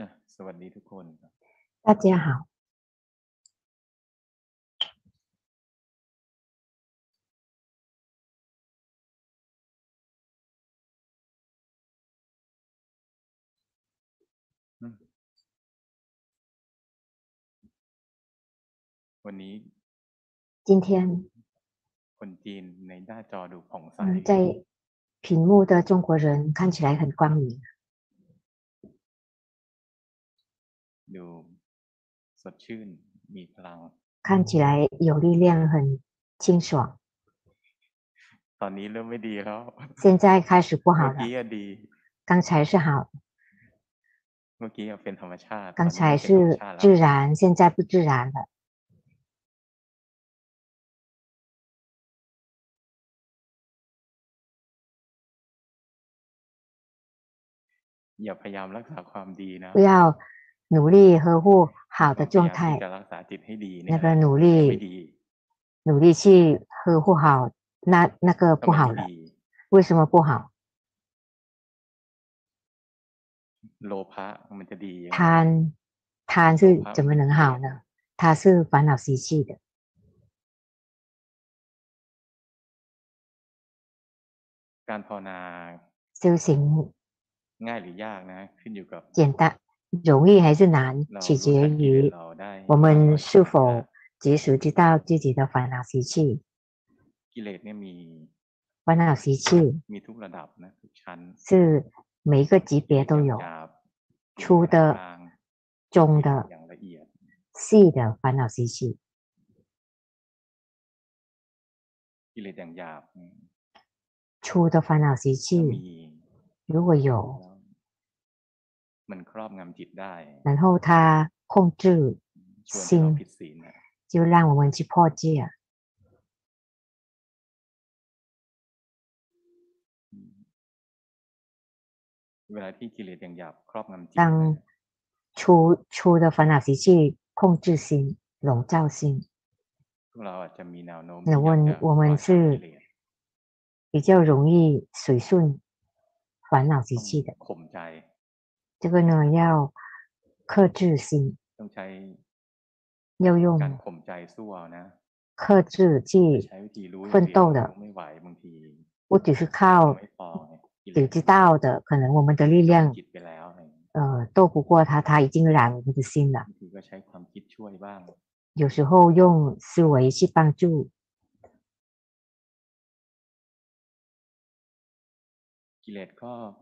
อ่ะสวัสดีทุกคนครับ 大家好， อืมวันนี้ 今天 คนจีนในหน้าจอดูผ่องใส 嗯，在屏幕的中国人看起来很光明， ดูสดชื่น มีพลัง 看起来有力量，很清爽。 ตอนนี้เริ่มไม่ดีแล้ว 现在开始不好 เมื่อ 了， กี้อะดี 刚才是好， เมื่อกี้อะเป็นธรรมชาติ 刚 ตอนนี้ 才 ไม่เป็นธรรม 是 ชาติแล้ว 自然，现在不自然了。 อย่าพยายามรักษาความดีนะ 不要 努力呵护好的 พยา 状 ยามที่ 态 จะ，รักษาจิตให้ดีเนี่ 那 ย 个努 ไม่ 力 ดี 努力去呵护好，那那个 ก็ 不 มัน 好 ไม่ 了， ดี 为什么不好？ โลภะมันจะดียังไง 贪贪是怎么能好呢？它是烦恼习气的。 การภาวนา 修行 ง่ายหรือยากนะ ขึ้นอยู่กับ 简单 容易还是难，取决于我们是否及时知道自己的烦恼习气。烦恼习气是每一个级别都有，粗的、中的、细的烦恼习气。粗的烦恼习气如果有。 มันครอบงำจิตได้ 然后它控制 ชวนให้เรา 心 ผิดศีลนะ 就让我们去破戒。 อืมเวลาที่กิเลสอย่างหยาบครอบงำจิต 当 นะ 粗粗的烦恼习气控制心、笼罩心， พวกเราอาจจะมีแนวโน้ม 那 ที่อยาก 我 จะ 我们 ปล่อยตาม 是 กิเลส 比较容易随顺烦恼习 ต้อง 气的。 ข่มใจ 这个呢要克制心， ต้องใช้ 要用 การข่มใจสู้เอานะ 克制去 ใช้วิธีรู้อย่าง 奋 เดียว 斗的 รู้ไม่ไหวบางที 不只是 เรา 靠 ไม่พอไงกิเล 只 ส 知道的，可能我们的力量 จิตไปแล้วอะไรอย่างเงี้ย 呃斗不过它，它已经染我们的心了。 บางทีก็ใช้ความคิดช่วยบ้าง 有时候用思维去帮助， กิเลสก็ฆ่า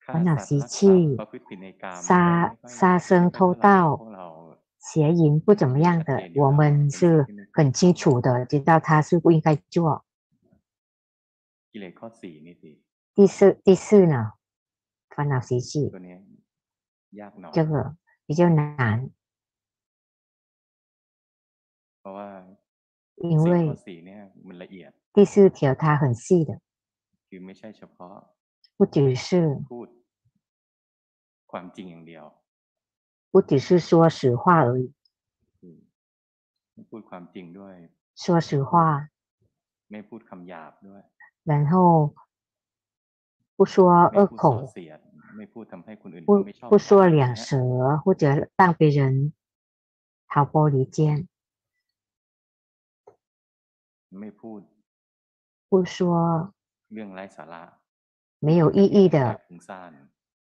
烦恼习气杀杀生偷盗邪淫不怎么样的我们是很清楚的知道他是不应该做第四第四呢烦恼习气这个。比较难因为第四条它很细的คือไม่ใช่เฉพาะ 不只是 พูด ความจริงอย่างเดียว 不只是说实话而已， คือไม่พูดความจริงด้วย 说实话， ไม่พูดคำหยาบด้วย 然后不说 ไม่ 恶 พูดส่อ 口， เสียด ไม่พูดทำให้คนอื่น 不 เขาไม่ชอบ 不说 เรา 两 เนี่ย 舌，或者让别人毫不离间， ไม่พูด 不说 没有意义的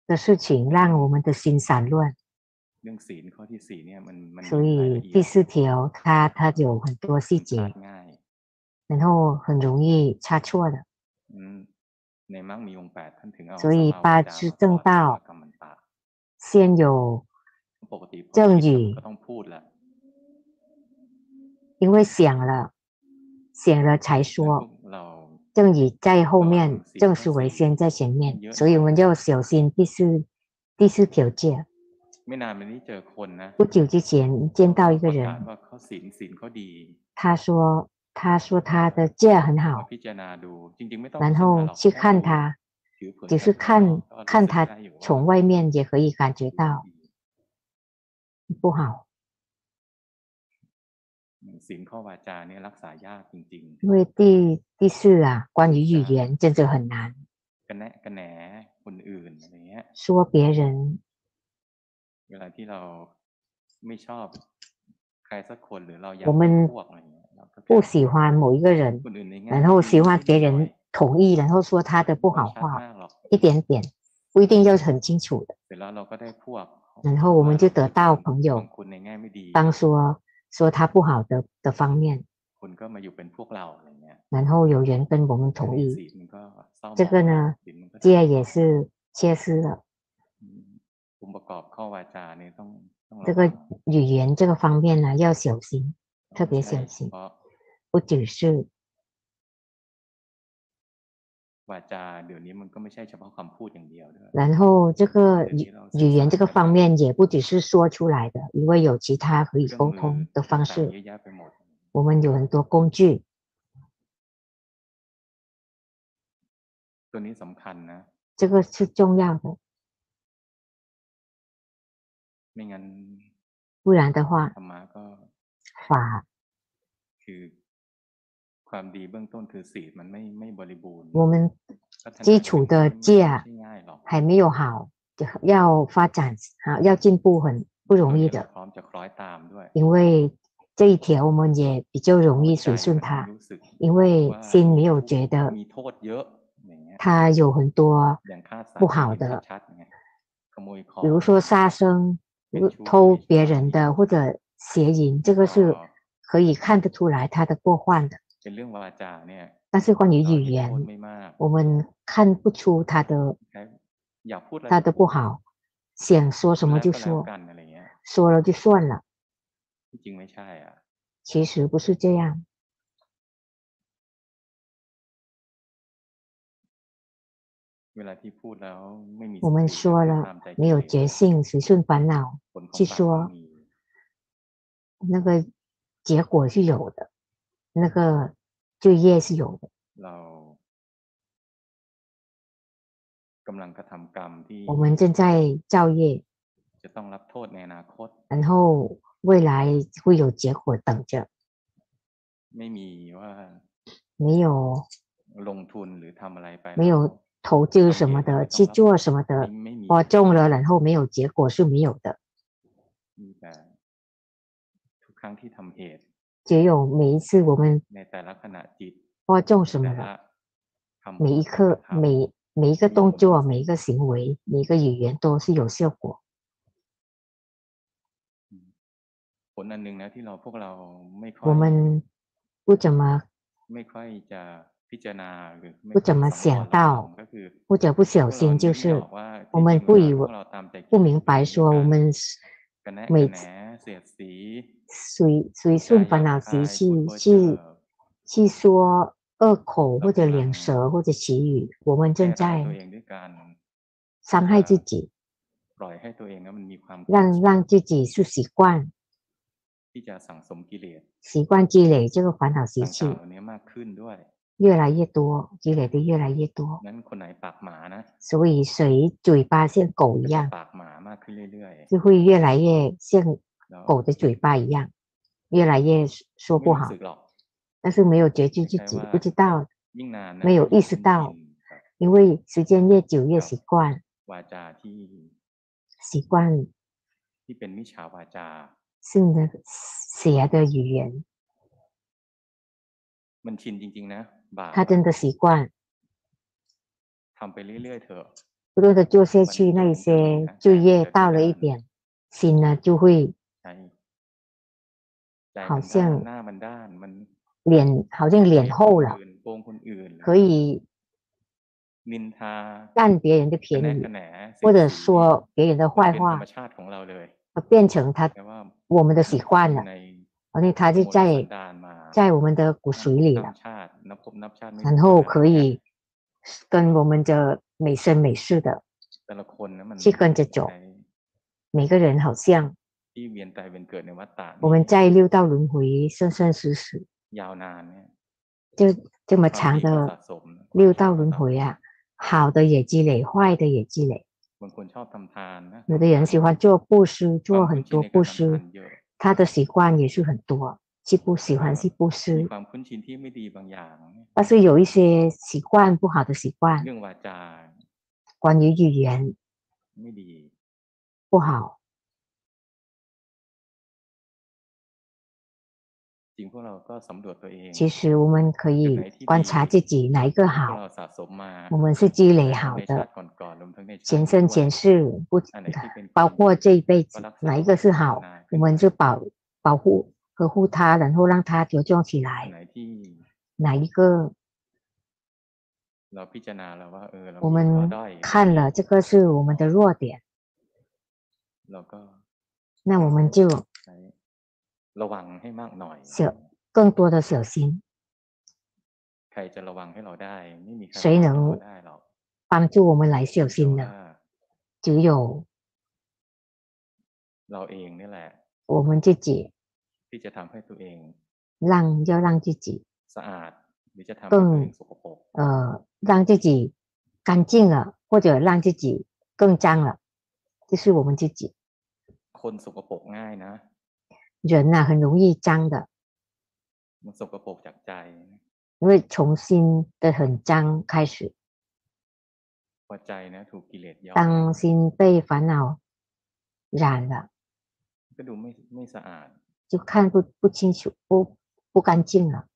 的事情，让我们的心散乱。所以第四条，它它有很多细节，然后很容易差错的。嗯，所以八支正道先有正语，因为想了想了才说。正以在后面，正思维先在前面，所以我们要小心第四第四条戒。不久之前见到一个人，他说他说他的戒很好，然后去看他，只是看看他从外面也可以感觉到不好。 ศีลข้อวาจาเนี่ยรักษายากจริง 因为第第四啊，关于语言真的很难， ๆ กันแนะกันแหนคนอื่นอะไรเงี้ย 说别人 เวลาที่เราไม่ชอบใครสักคนหรือเราอยาก 我们 เป็นพวกอะไรเงี้ยเราก็ 不喜欢某一个人， คนอื่นในแง่ 然后喜欢别人同意，然后说他的不好 ชัด 话， มากหรอก 一点点，不一定要很清楚的。 เสร็จแล้วเราก็ได้พวก 然后我们就得到朋 ข 友 อง，คุณในแง่ไม่ดี 当说 说他不好的的方面。然后有人跟我们同意。这个呢这也是缺失了这个语言这个方面呢要小心特别小心不只是然后这个语语言这个方面也不只是说出来的，因为有其他可以沟通的方式。我们有很多工具。这个是重要的。不然的话，法。 คือ ความดีเบื้องต้นคือศีลมันไม่ไม่บริบูรณ์ 我们 พัฒนา 基础的 ไม่ 戒 ไม่ 啊 ใช่ง่ายหรอก 还没有好，就要发展啊，要进步很不容易 เรา 的， พร้อมจะคล้อยตามด้วย 因为这一条我们也比较容易 ใจ 随顺 มัน 它， รู้สึก 因为 ว่า 心没有觉得 มีโทษเยอะอย่างเงี้ย 它有很多， อย่างฆ่าสัตว์ 不好的 เห็นชัดๆไงขโมยของ 比如说杀生、偷别人的或者邪淫，这个是可以看得出来它的过患的。 但是关于语言，我们看不出他的他的不好，想说什么就说，说了就算了。其实不是这样，我们说了，没有觉性，随顺烦恼，去说那个结果是有的。那个罪业是有的。 เรากำลังกระทำกรรมที่ 我们正在造业， จะต้องรับโทษในอนาคต 然后未来会有结果等着， ไม่มีว่า 没有 ลงทุนหรือทำอะไรไป 没有投资什么的，去做什么的， ไม่ไม่มี 花中了，然后没有结果是没有的。 มีแต่ทุกครั้งที่ทำเหตุ 只有每一次我们播种什么了，每一刻每每一个动作、每一个行为、每一个语言都是有效果。我们不怎么不怎么想到，或者不小心就是我们不以为不明白说我们每次。随随顺烦恼习气，去去说恶口，或者两舌，或者词语，我们正在伤害自己，让让自己是习惯，习惯积累这个烦恼习气，越来越多，积累的越来越多，所以谁嘴巴像狗一样，就会越来越像。狗的嘴巴一样，越来越说不好，但是没有觉知自己，不知道，没有意识到，因为时间越久越习惯，习惯，是的，邪的语言，他真的习惯，不断的做下去，那一些就业到了一点，心呢就会。好像脸好像脸厚了，可以占别人的便宜，或者说别人的坏话，变成他我们的习惯了，而且他就在在我们的骨髓里了，然后可以跟我们的每生每世的去跟着走，每个人好像。 ที่เวียนตายเวียนเกิดในวัฏฏะ 我们在六道轮回生生死死， ยาวนานเนี่ย 就这么 ความ 长 ดีก็ 的 สะสมนะ 六道轮回啊，好的也积累，坏的也积累。 บางคนชอบทำทานนะ 有的人喜欢做布施， ควา 做 ม 很 คุ้นชิน 多 ใน 布 การทำ 施 ทาน，เยอะ 他的习惯也是很多，是不喜欢是布 มี 施， ความคุ้นชินที่ไม่ดีบางอย่างเนี่ย 但是有一些习惯不好的习惯， เรื่องวาจา 关于语言 ไม่ดี 不好， 其实我们可以观察自己哪一个好，我们是积累好的，前生前世不包括这一辈子哪一个是好，我们就保保护呵护它，然后让它茁壮起来。哪一个？我们看了这个是我们的弱点，那我们就。 ระวังให้มากหน่อย 小更多的小心， ใครจะระวังให้เราได้ ไม่มีใคร 谁 ระวังให้ 能 เราได้หรอก 帮助我们来小 แต่ 心 ว่า 的，只有 เราเองนี่แหละ 我们自己 ที่จะทำให้ตัวเอง 让要让自己 สะอาด หรือจะทำให้ตัวเองสกปรก 呃让自己干净了，或者让自己更脏了，就是我们自己。 คนสกปรกง่ายนะ 人呐、很容易脏的， มันสกปรกจากใจ 因为从心的很脏开始， พอใจนะ ถูกกิเลสย้อม 当心被烦恼染了， ก็ดูไม่ไม่สะอาด 就看不不清楚，不不干净了。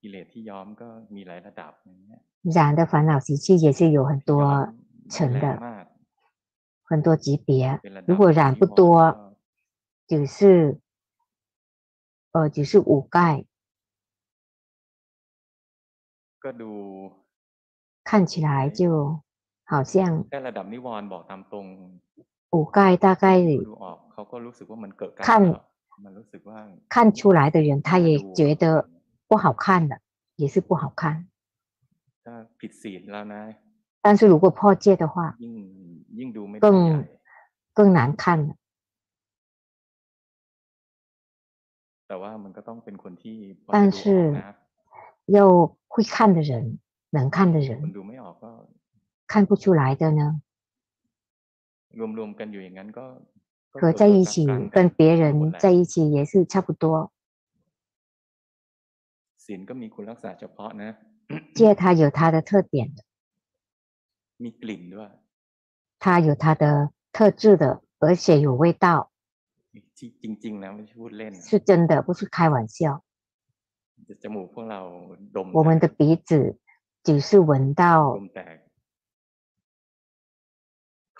กิเลสที่ย้อมก็มีหลายระดับอย่างเงี้ย 染的烦恼习气也是有很 ย้อ 多 ม 层 แรง 的， มาก 很多级别。 เป็นระดับ 如果染 ที่ 不 พอ 多， ก็ 只是呃只是五盖， ก็ดู 看起来就好像 แค่ระดับนิวรณ์บอกตามตรง 五盖大概 ดูออกเขาก็รู้สึกว่ามันเกิดการ ขั้น มันรู้สึกว่า 看出来的人，他也觉得不好看的，也是不好看。 ถ้าผิดศีลแล้วนะ 但是如果破戒的话， ยิ่งยิ่งดูไม่ได้ 更 ใหญ่ 更难看了。 แต่ว่ามันก็ต้องเป็นคนที่พอ 但 จะดูออก 是 นะ 要会看的人，能看的 คน 人， ดูไม่ออกก็ 看不出来的呢， รวมๆกันอยู่อย่างนั้นก็ก็ 合在一起 กลางๆ 跟别 หม 人 ดแหละ 在一起也是差不多。 ศีลก็มีคุณลักษณะเฉพาะนะ 戒它有它的特点的， มีกลิ่นด้วย 它有它的特质的，而且有味道， ที่ จริง ๆ นะไม่ใช่พูดเล่น 是真的，不是开玩笑。 จมูกพวกเราดม 我们的 แต่ 鼻子只是闻 ด 到 มแต่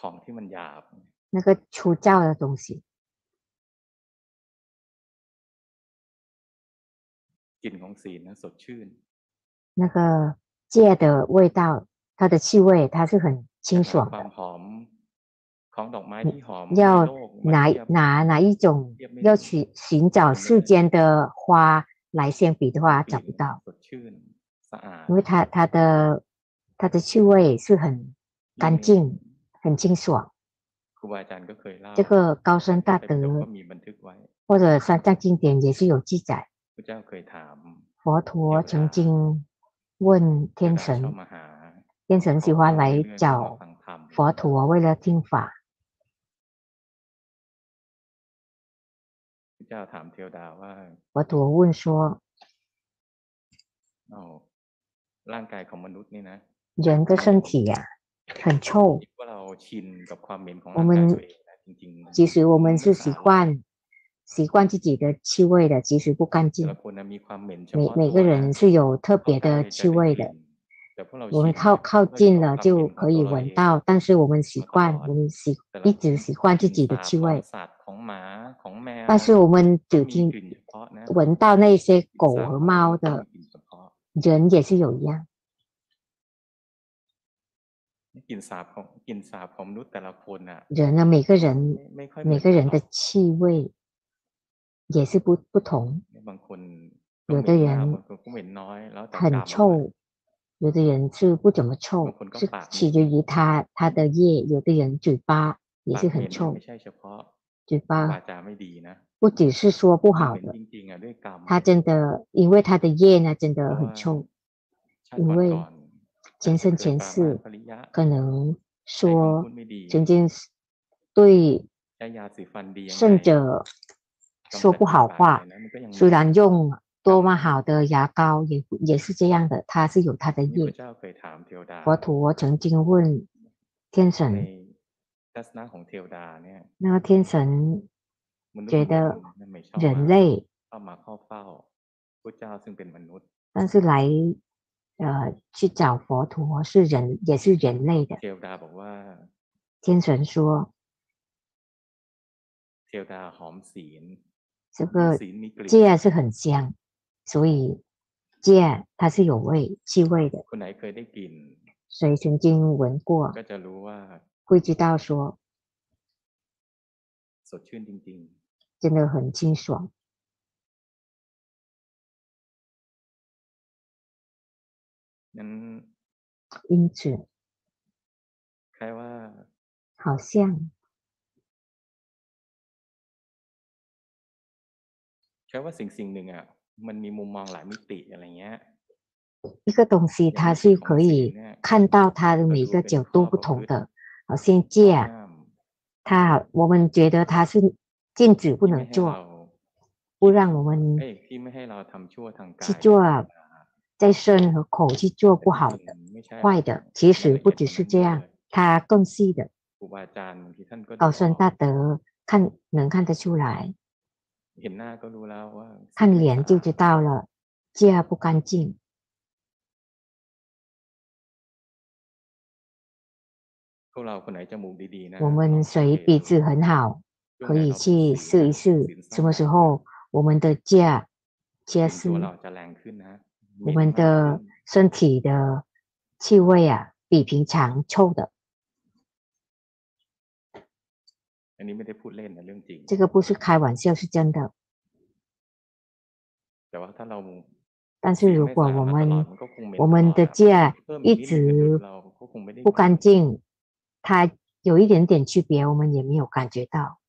ของที่มันหยาบ 那个粗糙的东西， กลิ่นของศีลนะสดชื่น 那个戒的味道，它的气味它是很清爽 ความ 的。 要哪哪哪一种要去寻找世间的花来相比的话找不到。因为它它的它的气味是很干净很清爽这个高僧大德或者三藏经典也是有记载佛陀曾经问天神天神喜欢来找佛陀为了听法เจ้าถามเทวดาว่า 佛陀问说： เอาร่างกายของมนุษย์นี่นะ 人的身体呀、很臭， คิดว่าเราชินกับความเหม็นของ 我 ร่างกาย 们 ตัวเองนะจริงๆ 其实我们是习惯习惯自己的气味的，其实不干 แต่ 净 ละ。คนนะมีความเหม็นเฉ 每 พาะ 每 ตัว 个人 นะ 是有特别的气味的， แต่พวกเรา 我们 ชิน 靠靠 เรา 近 ชอบ 了 ความ 就 เหม็นของ 可以 ตัวเรา 闻 เอง 到，但是我们习惯，我们习 แต่ละ 一 ค 直 น 习惯自己的气 กลิ่น 味 但是我们酒精闻到那些狗和猫的，人也是有一样。人呢，每个人每个人的气味也是不不同。有的人很臭，有的人是不怎么臭，是取决于他他的液；有的人嘴巴也是很臭。嘴巴不只是说不好的，他真的因为他的业呢，真的很臭。因为前生前世可能说曾经是对，甚者说不好话。虽然用多么好的牙膏，也也是这样的。他是有他的业，佛陀曾经问天神。 ทัศนะของเทวดาเนี่ย 那个天神 觉得 ไม่ชอบ 人类 เข้ามาเข้าเฝ้าพระเจ้าซึ่งเป็นมนุษย์ 但是来呃去找佛陀是人也是人类的 เทวดาบอกว่า 天神说 เทวดาหอมศีล 这个 ศีลมีกลิ่น 戒是很香所以戒它是有味气味的 คนไหนเคยได้กลิ่น 谁曾经闻过 ก็จะรู้ว่า 会知道说 สดชื่นจริง 真的很清爽 ๆ นั้น 因此 คล้ายว่า 好像 คล้ายว่าสิ่งสิ่งหนึ่งอ่ะ มันมีมุมมองหลายมิติอะไรเงี้ย 一个东西它是可以看到它的每一个角度不同的 好，先戒他。我们觉得他是禁止不能做，不让我们去做，在身和口去做不好的、坏的。其实不只是这样，他更细的，高酸大德看能看得出来，看脸就知道了，戒不干净。我们水鼻质很好，可以去试一试。什么时候我们的家结是？我们的身体的气味啊，比平常臭的。这个不是开玩笑，是真的。但是如果我们，我们的家一直不干净。它有一点点区别我们也没有感觉到。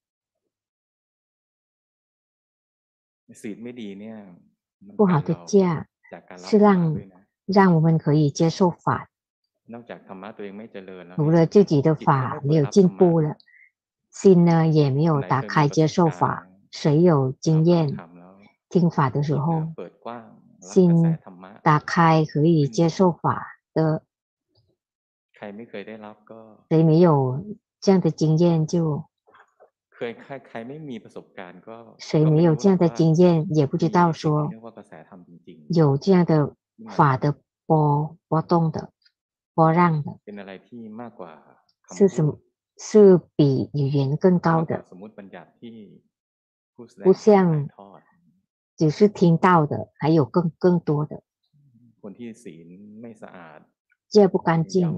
不好的价是让让我们可以接受法。除了自己的法没有进步了心呢也没有打开接受法谁有经验听法的时候心打开可以接受法的 ใครไม่เคยได้รับก็ 谁没有这样的经验就 เคยใครใครไม่มีประสบการณ์ก็ 谁没有这样的经验，也不知道说 เรียกว่ากระแสธรรมจริง 有这样的法的波波动的波浪的， ๆ เป็นอะไรที่มากกว่าคำ 是什么？是比语言更高 มากกว่า 的， สมมติบัญญัติที่ผู้แสดง 不像 ถ่ายทอด 只是听到的，还有更更多的。 คนที่ศีลไม่สะอาด 戒不干净。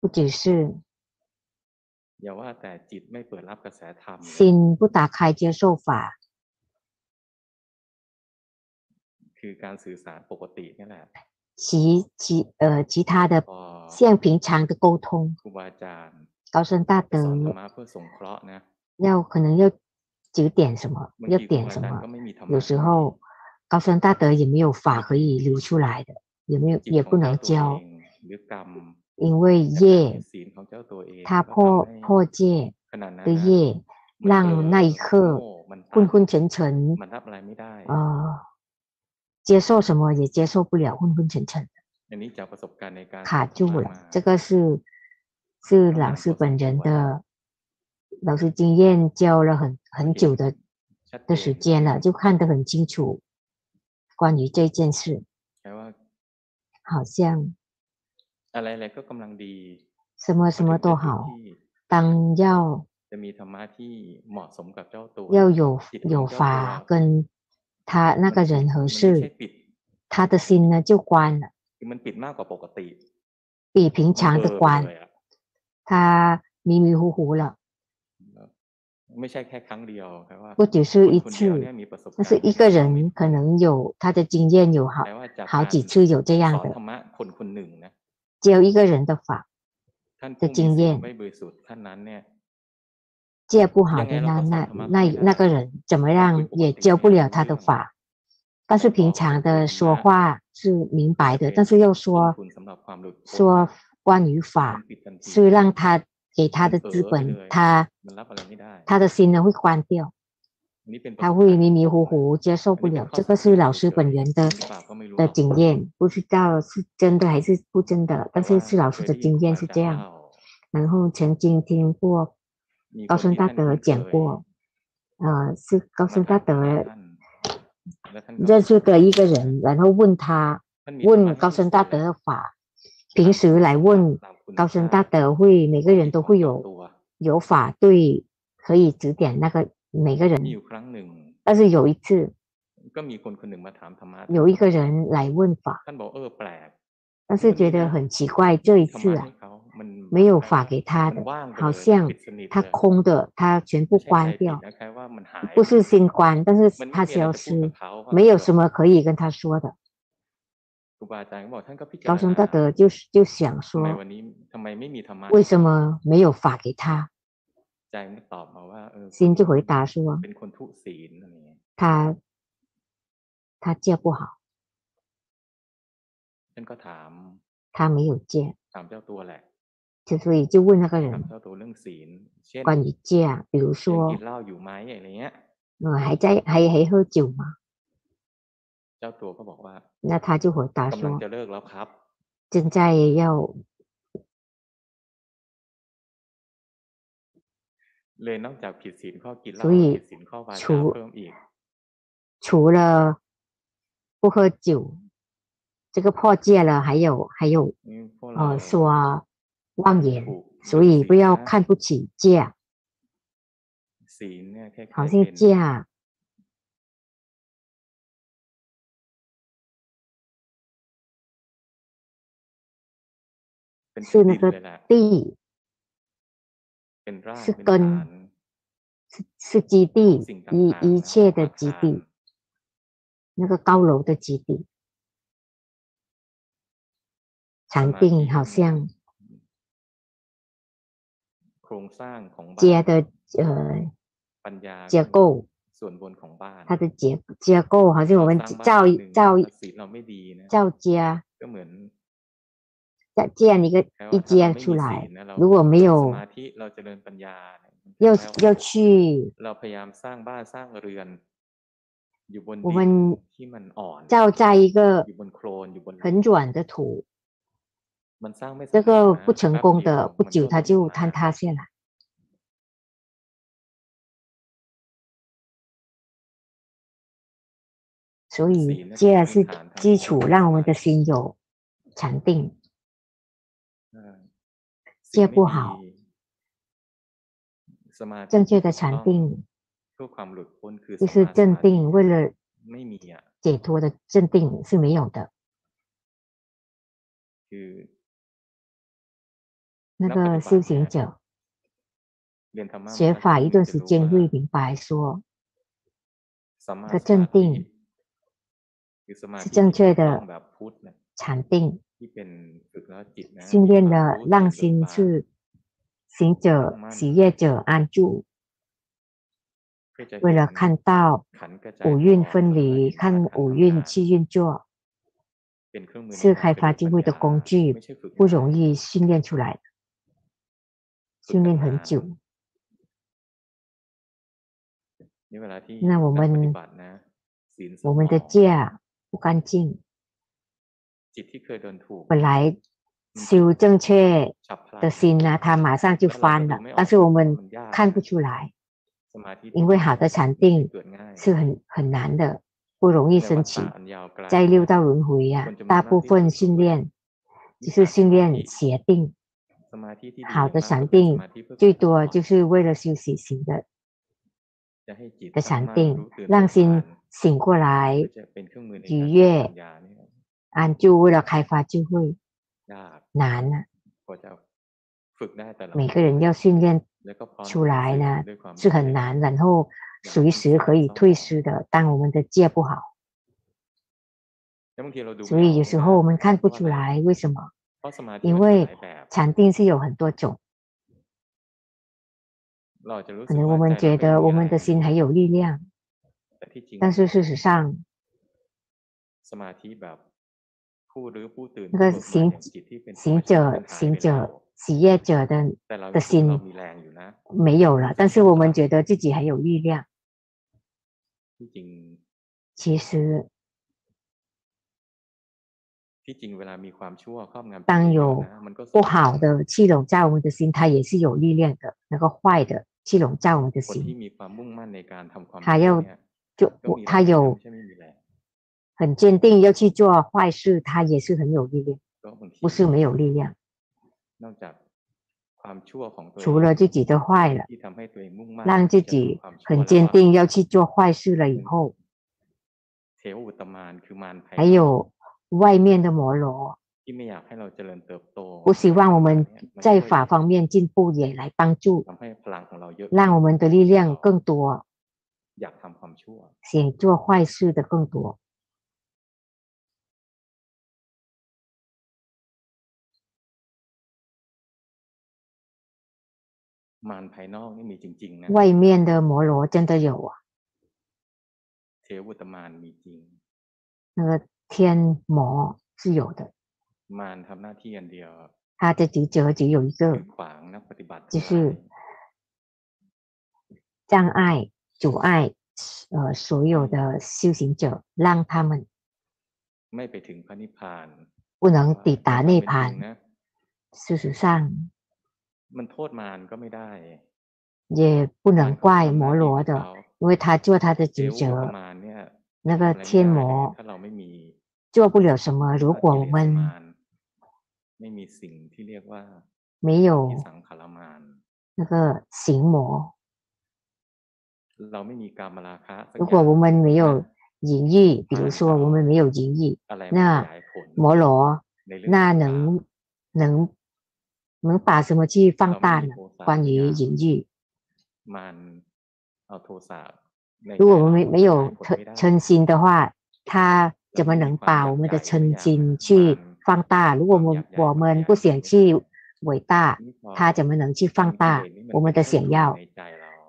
不只是心不打开接受法。其其呃其他的像平常的沟通高僧大德要可能要几点什么要点什么有时候高僧大德也没有法可以留出来的也没有也不能教因为业，他破破戒的业，让那一刻昏昏沉沉，呃，接受什么也接受不了，昏昏沉沉卡住了。这个是是老师本人的老师经验，教了很很久的的时间了，就看得很清楚关于这件事，好像。 อะไรๆก็กำลังดี 什么 พอ 什么 ถึงจุ 都 ด 好， ที่ 当要 จะมีธรรมะที่เหมาะสมกับเจ้าตัว 要有 จิตของ 有 เจ้าตัว 法跟他那个人合 มันไม่ใช่ 适， ปิด 他的心呢就关了， คือมันปิดมากกว่าปกติ 比平 มัน 常 เบล 的 อไป 关 เลย，อะ 他迷迷糊糊了， ไม่ใช่แค่ครั้งเดียวครับว่า 不只是一 คนคนเดียว 次 เนี่ย。มีประสบ 但 การ 是 ณ์ 一个人可能有他的经验有好 แปลว่าจาก 好 การ 几次有这 ส 样 อน 的 ธรรมะคนคนหนึ่งนะ 教一个人的法的经验，戒不好的那那那那个人怎么样也教不了他的法。但是平常的说话是明白的，但是又说说关于法，是让他给他的资本，他他的心呢会关掉。他会迷迷糊糊，接受不了。这个是老师本人的的经验，不知道是真的还是不真的，但是是老师的经验是这样。然后曾经听过高僧大德讲过，呃，是高僧大德认识的一个人，然后问他问高僧大德法，平时来问高僧大德会每个人都会有有法对可以指点那个每个人。但是有一次，有一个人来问法，但是觉得很奇怪，这一次啊，没有法给他的，好像他空的，他全部关掉，不是新关，但是他消失，没有什么可以跟他说的。高僧大德就是就想说，为什么没有法给他？ ใจมันตอบมาว่าเออ 心就回答说， เป็นคนทุศีลอะไรเงี้ย 他他戒不好， ฉันก็ถาม 他没有戒， ถามเจ้าตัวแหละ 就所以就问那个 ถาม 人 เจ้าตัวเรื่องศีลเช่น 关于戒啊，比如 เช่น 说 กินเหล้าอยู่ไหมอะไรเงี้ย 呃还在还还喝酒吗？ เจ้าตัวก็บอกว่า 那他就回答 กำลัง 说 จะเลิกแล้วครับ 正在要 เลยนอกจากผิดศีลข้อกินเหล้า 所以 ผิดศีลข้อวาจา 除 เพิ่มอีก 除了不喝酒这个破戒了，还有还有 นี่พวกเรา 呃说妄言， ถูก 所以不要ศีลนะ 看不起戒啊， ศีลเนี่ยแค่แค่ 好像 เป็น 戒啊 เป็น 是那 ดิน 个 เลยแหละ 地， เป็นราก 是根，是是基地，一一切的基地，那个高楼的基地，禅定好像，家的呃，结构，它的结结构，好像我们造造造家。这样一个一间出来，如果没有，要要去，我们造在一个很软的土，这个不成功的，不久它就坍塌下来。所以，这是基础，让我们的心有禅定。接不好。正确的禅定。就是镇定，为了。解脱的镇定是没有的。那个修行者。学法一段时间会明白。说。的镇定。是正确的。禅定。训练的让心是行者、喜悦者安住。为了看到五蕴分离，看五蕴去运作，是开发智慧的工具，不容易训练出来。训练很久。那我们，我们的戒不干净。本来修正确的心呢，它马上就翻了，但是我们看不出来，因为好的禅定是很很难的，不容易升起。在六道轮回呀，大部分训练就是训练邪定，好的禅定最多就是为了休息型的的禅定，让心醒过来，愉悦。安住为了开发智慧，难难啊！每个人要训练出来呢，是很难，然后随时可以退失的。当我们的戒不好，所以有时候我们看不出来为什么，因为禅定是有很多种。可能我们觉得我们的心很有力量，但是事实上，那个行行者、行者、企业者的的心没有了，但是我们觉得自己很有力量。其实，当有不好的气笼罩我们的心，它也是有力量的。那个坏的气笼罩我们的心，它要就它有。很坚定要去做坏事，他也是很有力量，不是没有力量。除了自己的坏了，让自己很坚定要去做坏事了以后，还有外面的摩罗，不希望我们在法方面进步也来帮助，让我们的力量更多，想做坏事的更多。 มารภายนอกนี่มีจริงๆนะ 外面的摩罗真的有啊， เทวอุตตมานมีจริง 那个天魔是有的， มารทำหน้าที่อันเดียว 他的职责只有一 คือ 个， ขวางนักปฏิบัติ 就 ทั้งหลาย 是障碍、阻碍，呃，所有的修行者，让他们 ไม่ไปถึงพระนิพพาน 不能抵达内 ในความเป็นจริง 槃。 นะ 事实上， มันโทษมารก็ไม่ได้ 也不 มาร 能 เขา 怪 ทำห 摩 น้าที่ 罗 ของ 的， เขา 因为他做他的 เท 职 วอุตต 责。 มานเนี่ย 那个 ทำอะไร 天 ไม่ได้เลย 魔 ถ้าเราไม่มี 做不了什么，如果我 กิเลส 们 มารไม่มีสิ่งที่เรียกว่า 没 ที่ 有 สังขารมาร 那个行魔， เราไม่มีการมราคะสัก 如 อ 果 ย่าง 我们没有 นะ 淫欲，比如说我们没有淫欲， อะไร 那 มาขยายผล 摩罗 ในเรื่อง 那 ต่าง 能能 能把什么去放大呢？关于隐喻，如果我们没没有嗔嗔心的话，他怎么能把我们的嗔心去放大？如果我们我们不想去伟大，他怎么能去放大我们的想要？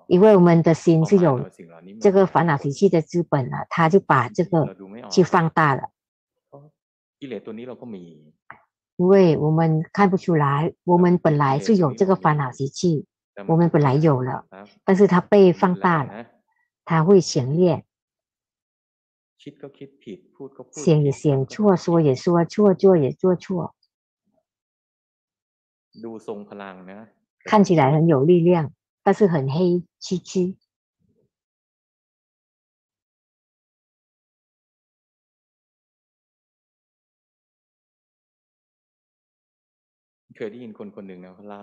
因为我们的心是有这个烦恼习气的资本了、啊，他就把这个去放大了。因为我们看不出来我们本来就有这个烦恼习气我们本来有了但是它被放大了它会显现显也显错说也说错做也做错看起来很有力量但是很黑黢黢 เคยได้ยินคนคนหนึ่งนะเขาเล่า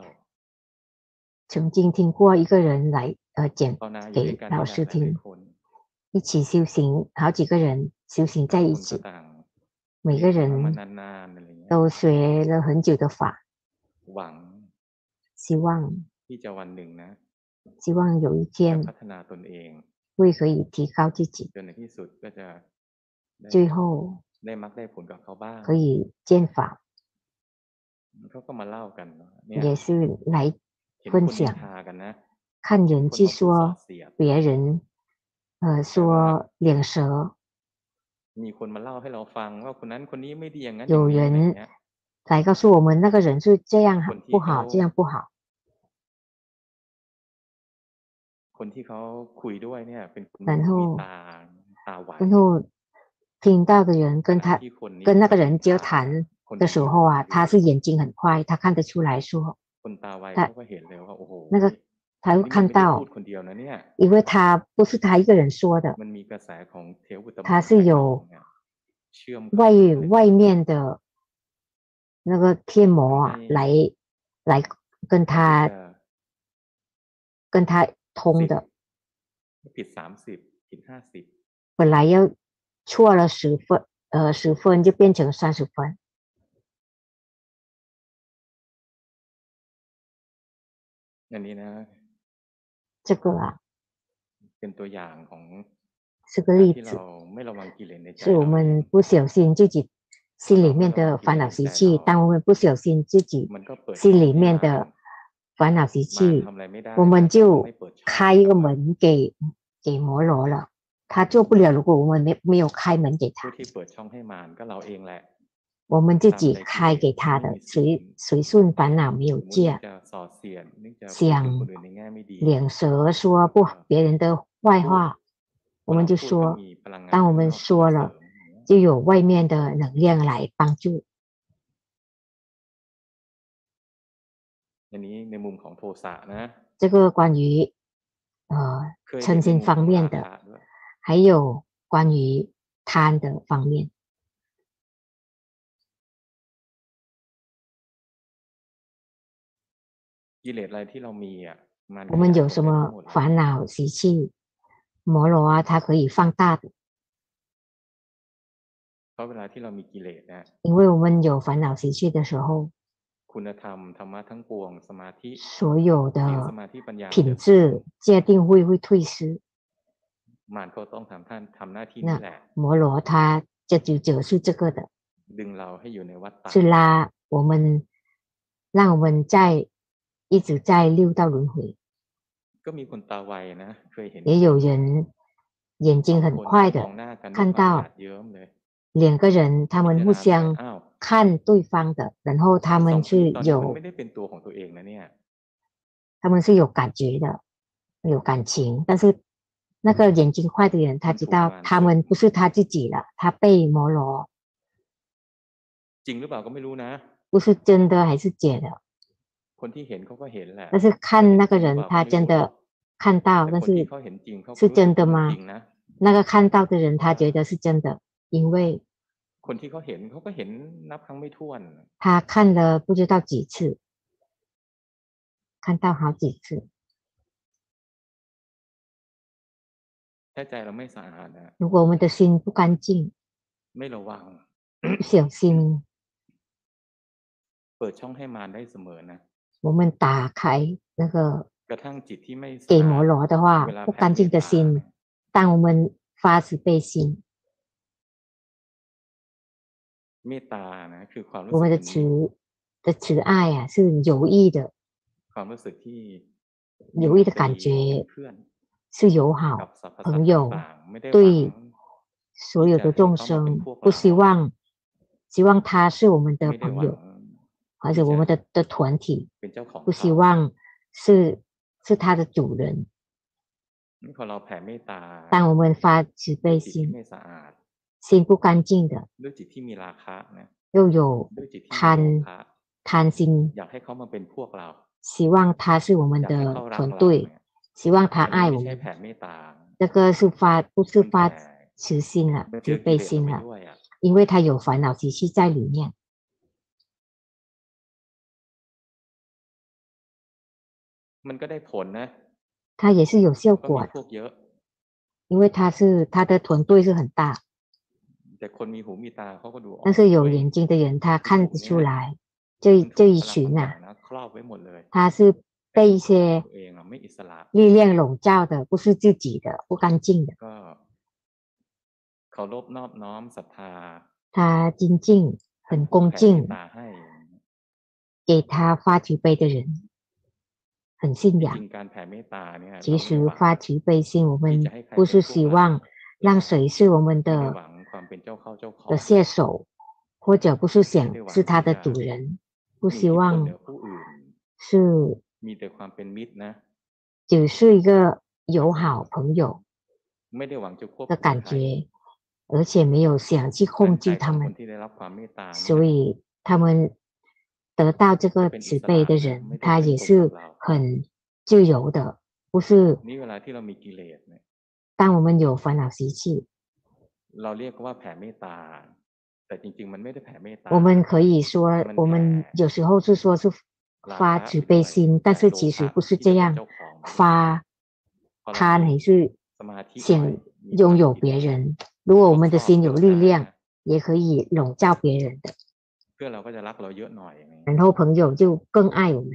曾经听过一个人来呃讲 ภาวนาอยู่ด้วย 给 กัน 老 นี่ 师 แหละหลาย 听 ๆ，คน 一起修行，好几个人修行在 ต่าง 一 คนก็ 起， ต่าง 每个 เรียนธรรมมา 人 นานๆอะไรเงี้ย 都学了很久的法， หวัง 希望 ที่จะวันหนึ่งนะ 希望有一 จะ 天 พัฒนาตนเอง 会可以提高自己， จนในที่สุดก็จะได้ 最后 ได้มักได้ผลกับเขาบ้าง 可以见法， เขาก็มาเล่ากันว่าเนี่ย 也是来 เห็น 分 คนนิน 享。 ทากันนะ 看人 คน 去 มาพูดส่อ 说 เสียด 别人，呃，说两舌， มีคนมาเล่าให้เราฟังว่าคนนั้นคนนี้ไม่ดีอย่างนั้นอ 有 ย่างนี้อะไร 人 เงี้ย 来告诉我们那个人是这样 คนที่ 不好， เขา 这样不好。 คนที่เขาคุยด้วยเนี่ย เป็นคน 然 มี 后 ตาตาไหว 然后听到的人跟 ขณะ 他 ที่คนนี้ 跟那个 เขา 人 นิน 交 ทา 谈 คน 的时候啊他是眼睛很快他看得出来说那个他会看到因为他不是他一个人说的他是有外外面的那个贴膜啊来来跟他跟他通的本来要错了十分呃十分就变成三十分 อันนี้นะ 这个啊， เป็นตัวอย่างของ 是个 การ 例 ที่ 子 เรา，ไม่ระวังกิเลสในใจ 是 เรา 我 เอง 们不小心自己心里面的烦恼习气。当我们不小心自己 มันก็เปิด 心 ช่อง 里 ให้ 面 มาร 的烦恼习 มาร 气 ทำอะไรไม่ได้ 我们 ถ้า 就 ไม่เปิดช่อง 开一个门给给摩罗了，他做不了。如果我们没没有开门给 ผู้ 他， 我们自己开给他的，随随顺烦恼没有戒，想，两舌说不，别人的坏话我们就说，当我们说了，就有外面的能量来帮助。这个关于呃身心方面的，还有关于贪的方面。我们有什么烦恼习气？摩罗啊，它可以放大。因为我们有烦恼习气的时候，所有的品质界定会会退失。那摩罗他这就解释这个的，是拉我们，让我们在一直在六道轮回 ก็มีคนตาไวนะเคยเห็น 也有人眼 ส 睛 อง 很 คน 快 ม 的 องหน้ากัน 看 ด้วยความ 到 หยาดเยิ้มเลย 两个人他 พิ 们 จาร 互 ณาไป 相 อ้าว 看对方的然后他 สอ 们 ง 是 ชีวิตตอนนี้มัน 有 ไม่ได้เป็นตัวของตัวเองนะเนี่ย 他们是有感觉的，有感情，但是那个眼睛快的人，他知道他们不是他自己了，他被摩罗， จริงหรือเปล่าก็ไม่รู้นะ 不是真的还是假的。 คนที่เห็นเขาก็เห็นแหละ 但是看那个人，他真的看到， แต่ 但 คนที่ 是 เขาเห็นจริงเขาก็ 是 รู้สึก 真的 ว่ามัน 吗 จริงนะ 那个看到的人，他觉得是真的，因为 คนที่เขาเห็นเขาก็เห็นนับครั้งไม่ถ้วน 他看了不知道几次，看到好几次。 ถ้าใจเราไม่สะอาดนะ 如果我们的心不干净， ไม่ระวัง 不小心， เปิดช่องให้มารได้เสมอนะ 我们打开那个给摩罗的话，不干净的心，当我们发慈悲心，我们的慈的慈爱啊，是有益的，有益的感觉是友好朋友对所有的众生，不希望希望他是我们的朋友。或者我们的的团体，不希望是是他的主人。当我们发慈悲心，心不干净的，又有贪贪心，希望他是我们的团队，希望他爱我们。这个是发不是发慈心了，慈悲心了，因为他有烦恼情绪在里面。 มันก็ได้ผลนะ 他也是有效 ก็มี 果 พวกเยอะ 因为他是他的团队是很大， แต่คนมีหูมีตาเขาก็ดูออก 但是有 ด้วย 眼睛的人他看得出来，这 มัน 这 ถูก 一 พลัง 群 บางอย่า 啊 ง，นะครอบไว้หมดเลย 他是被一些 ตัวเองอ่ะไม่อิสระ 力量笼罩的，不是自己的，不干净的。 ก็เคารพนอบน้อมศรัทธา 他精进，很恭 แผ่เมต 敬， ตาให้ 给他发慈悲的人， 很信仰，其实发起悲心。我们不是希望让谁是我们的的下手，或者不是想是他的主人，不希望是只是一个友好朋友的感觉，而且没有想去控制他们，所以他们。得到这个慈悲的人他也是很自由的不是但我们有烦恼习气。我们可以说我们有时候是说是发慈悲心但是其实不是这样发他还是想拥有别人。如果我们的心有力量也可以笼罩别人的 เพื่อนเราก็จะรักเราเยอะหน่อยอย่างนี้ 然后朋友就更爱我们。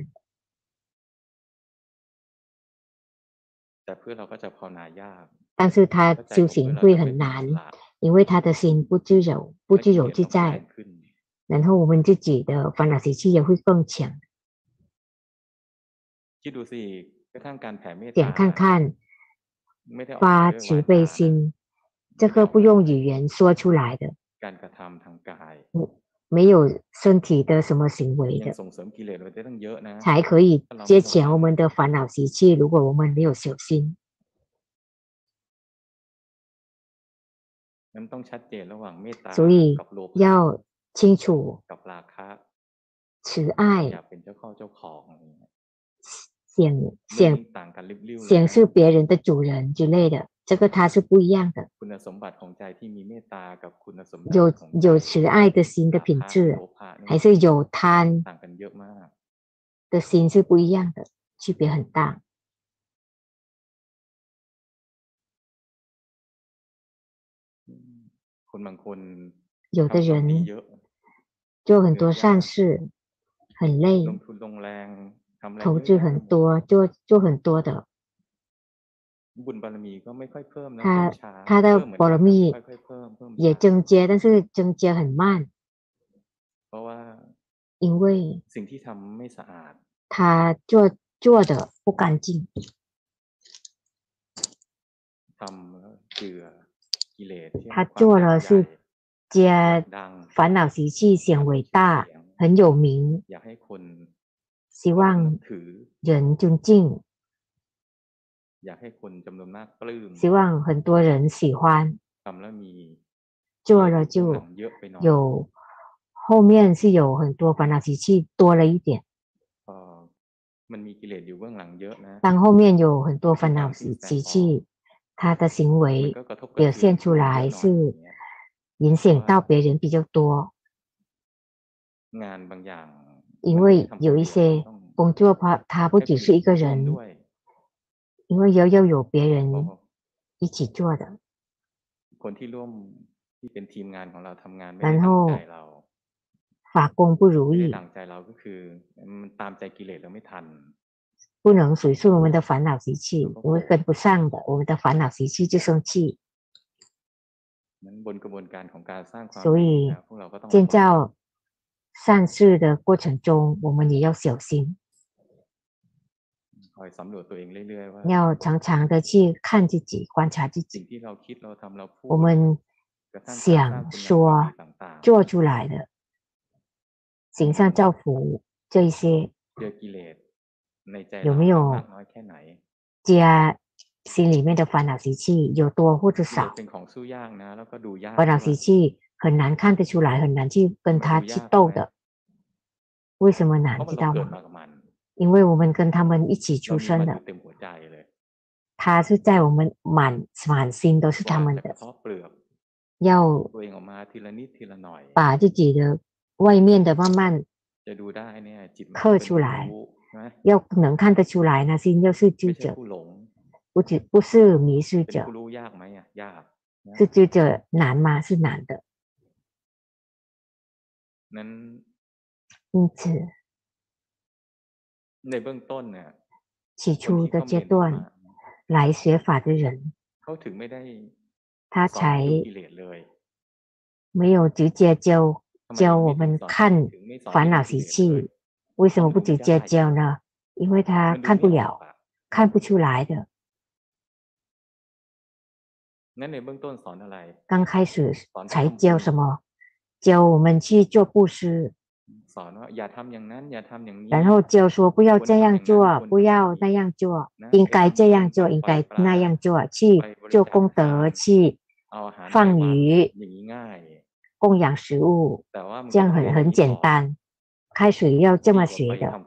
แต่เพื่อนเราก็จะภาวนายาก 但是他 เพราะใจ 修 ของเพื่อน 行 เรา 会 จะ 很 ไม่ 难 อิส，ระ 因为他的心不自由，不自由自 และกิเลสเราก็แร 在 ง，ขึ้น 然后我们自己的烦恼习气也会更强。 คิดดูสิกระทั่งการแผ่เมตตา 想看看 ไม่ได้ออก 发 มาด้วย 慈 วา 悲 จานะ 心，这个不用语言说出来的， 没有身体的什么行为的，才可以接前我们的烦恼习气。如果我们没有小心，所以要清楚慈爱，想想想是别人的主人之类的。这个它是不一样的。有有慈爱的心的品质还是有贪的心是不一样的区别很大。有的人做很多善事很累投资很多做做很多的 บุญบารมีก็ไม่ค่อยเพิ่มนะ 他 เพิ่มช้า 他的 เพิ่มเหมือน 波 กัน 罗 นะ 蜜 ค่อยๆเพิ่มเพิ่ม 也 ช้า 增加，但是增加很慢， เพราะว่า 因为 สิ่งที่ทำไม่สะอาด 他做做的不干净， ทำแล้วเจือกิเลสเช่น 他 ความ 做 อยาก 了 ใหญ่ 是加 ดัง 烦恼习气显伟大， เสียง 很有名， อยากให้คน 希望 นับถือ 人尊敬， อยากให้คนจำนวนมากปลื้ม 希望很多人喜欢， ทำแล้วมี 做了 เบื้องห 就 ลังเยอะไปหน่อย 有后面是有很多烦恼习气多了一点。 เอ่อมันมีกิเลสอยู่เบื้องหลังเยอะนะ 当后面有很多烦恼习习气，他的行 มัน 为 ก็กระทบกระ 表 เทือน 现出 คนเยอะ 来 หน่อย 是 อย่างเงี้ย 影响到别人比较多， งานบางอย่าง 因 มันไม่ 为 ได้ทำคน 有一 เดียว 些 มันต้อง 工作他他不 ให้ 只 คน 是 อื่ 一 น 个 ร่วม 人 ด้，วย 因为要要有别 เพราะ 人一起做的， คนที่ร่วมที่เป็นทีมงานของเราทำงานไม่ 然 ได้ดังใจ 后 เรา 法工不如 ไม่ได้ 意， ดังใจเราก็คือมันตามใจกิเลสเราไม่ทัน 不能随顺我们的烦恼习气，因为跟不上的，我们的烦恼习气就生气。 นั้นบนกระบวนการของการสร้างความ 所 ดี 以 นะพวกเราก็ต้อง 建造善事的过程中，我们也要小心， 要常常的去看自己，观察自己。我们想说做出来的，形象造福这一些，有没有加心里面的烦恼习气有多或者少？烦恼习气很难看得出来，很难去跟他去斗的。为什么难？知道吗？因为我们跟他们一起出生的他是在我们满满心都是他们的要把自己的外面的慢慢刻出来要能看得出来那心要是记者不只不是迷失者是这者难吗？是难的。能因此 ในเบื้องต้นเนี่ย起初的阶段来学法的人，他才没有直接教教我们看烦恼习气。为什么不直接教呢？因为他看不了，看不出来的。刚开始才教什么？教我们去做布施。然后教说不要这样做不要那样做应该这样做应该那样做去做功德去放鱼供养食物这样很很简单开水要这么学的。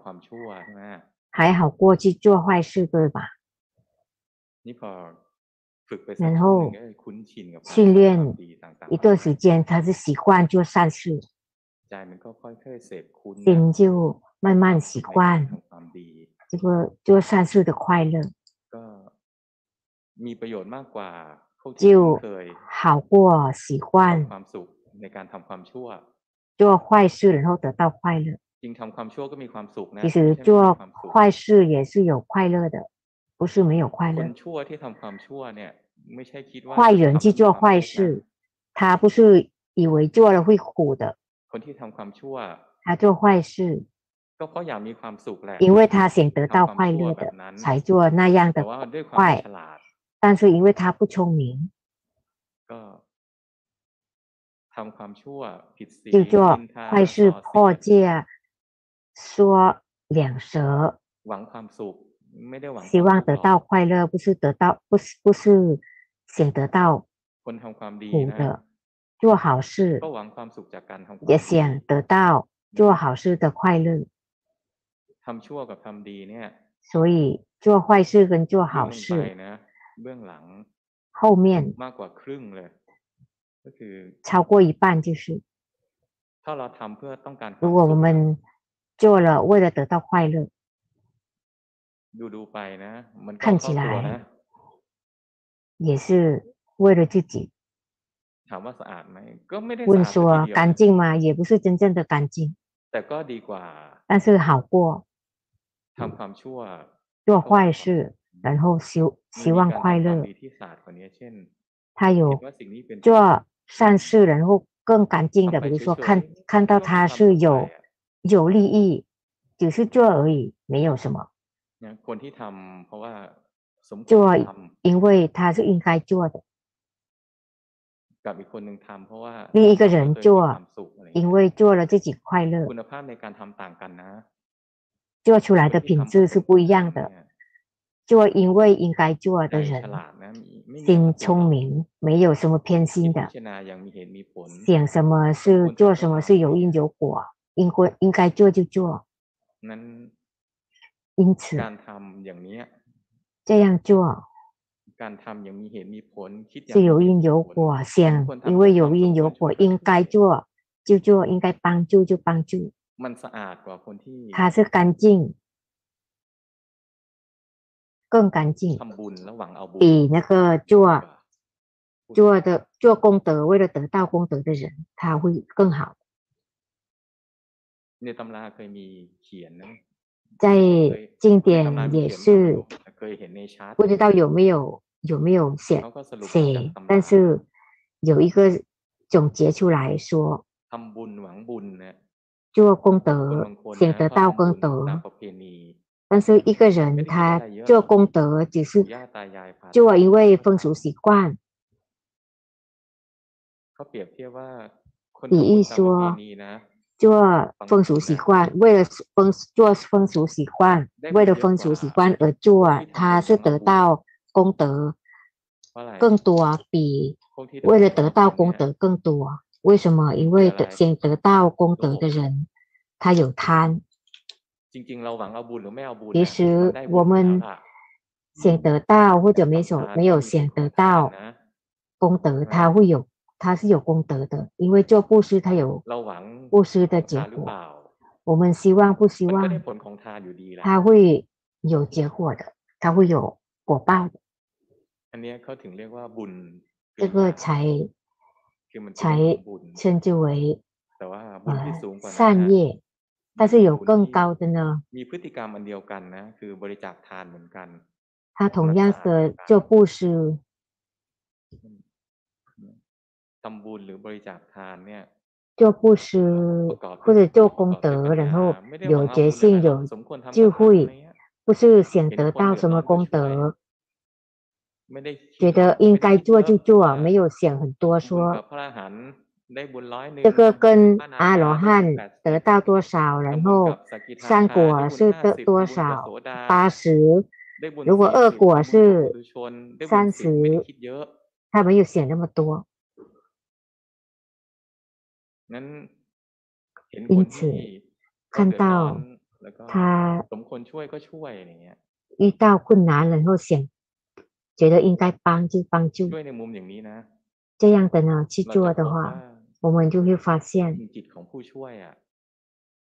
还好过去做坏事对吧？然后训练一段时间他是习惯做善事。人就慢慢习惯这个做善事的快乐，就好过喜欢做坏事然后得到快乐。其实做坏事也是有快乐的，不是没有快乐。坏人去做坏事，他不是以为做了会苦的。 คนที่ทำความชั่ว 他做坏事， ก็เพราะอยากมีความสุขแหละ 因为他想得到 ทำความ 快 ชั่ว 乐 แบบ 的 นั้น 才做那样 แต่ 的 ว่าด้วยความไม่ 坏 ฉลาด 但是因为他不聪明， ก็ทำความชั่วผิดศีล 就做 นินทา 坏事 ส่อ 破 เสียด 戒，说两舌， หวังความสุข ไม่ได้หวัง 希 ความ 望 สุขหร 得 อก 到快乐，不是得到，不是不是想得到 คนทำความดี 苦 นะ 的， 做好事，也想得到做好事的快乐。所以做坏事跟做好事，后面超过一半就是，如果我们做了为了得到快乐，看起来也是为了自己。 ถามว่าสะอาดไหมก็ไม่ได้สะ 问 อาดซะที 说 เดียว 干 นะ 净吗？也不是真正的干净， แต่ก็ดีกว่า 但是好过 ทำความชั่ว 做坏事，然后希 มัน 希 มี 望 การ 快 ทำความ 乐 ดี。ที่สะอาดกว่านี้ เช่น 他 เห็น 有 ว่าสิ่งนี้เป็น 做善事，然后更干净的，比如说看看到他是有有利益，只是做而已，没有什么。 นะคนที่ทำเพราะว่าสมคว 做 รทำ 因为他是应该做的， กับอีกคนหนึ่งทำเพราะว่า 另一个人 ทำเพื่อ 做 ตัวเองมีความสุขอะไรอย่าง 因 เงี้ย 为做了自己快乐 คุ，ณภาพในการทำต่างกันนะ 做出来 คน 的 ที่ 品 ทำ 质是不一样 เนี่ 的。 ย 做因为应该做 ใจ 的 ฉ 人， ลาดนะมีไม่มี 心 อคติ 聪明，没有什么偏 คิด 心 พิ 的， จารณาอย่างมีเหตุมีผล 想什么是做什么是有因有果，应该应该做就做。 นั้น 因此 การทำอย่างเนี้ย 这样做 是有因有果，想因为有因有果，应该做就做，应该帮助就帮助。它是干净，更干净，比那个做做的做功德，为了得到功德的人，他会更好。在经典也是。不知道有没有有没有写写，但是有一个总结出来说，做功德想得到功德，但是一个人他做功德只是做因为风俗习惯。比喻说。做风俗习惯，为了风，做风俗习惯，为了风俗习惯而做，他是得到功德更多，比为了得到功德更多。为什么？因为得先得到功德的人，他有贪。其实我们先得到或者没想，没有先得到功德，他会有。他是有功德的，因为做布施，他有布施的结果。我们希望不希望，他会有结果的，他会有果报的。这个才才称之为善业，但是有更高的呢。他同样的做布施。 ทำบุญหรือบริจาคทานเนี่ย 做布施 ประกอบด้วย 或者做 ประกอบ 功 ด้วยปัญ 德，然 ญา 后 ไม่ได้หวั 有 งเอา 决 บุญ 心 อะไรหรอก 有 สมควรทำ 智 ก็ทำอะไร 慧， เงี้ย 不是想得到什么功德， ไม่ได้คิด 觉得 ว่า 应 ไม่ได้ 该 คิด 做就 ว่า 做， ว่า 没有想很多 ทำบุญกั 说 บพระอรหันต์ได้บุญร้อยหนึ่ง 这个跟 พระนา 阿 คา 罗 ได้บุญ 汉 แปดสิบ 得到多少，然 ทำบุญ 后 กับสกิทา 三 คา 果 ได้ 是 บุญ 得 ห้าสิบ 多 บุญกับ 少 โสดา 八十， ได้บุญ 如果 สี่ 二 สิบ 果 ได้บุญ 是 กับปุถุชนได้บุญ 三 สิบไม่ได้ 十 คิดเยอะ 他没有想那么多， นั้น เห็น 因此看到他遇到困难，然后想觉得应该帮就帮助，这样的呢去做的话，我们就会发现，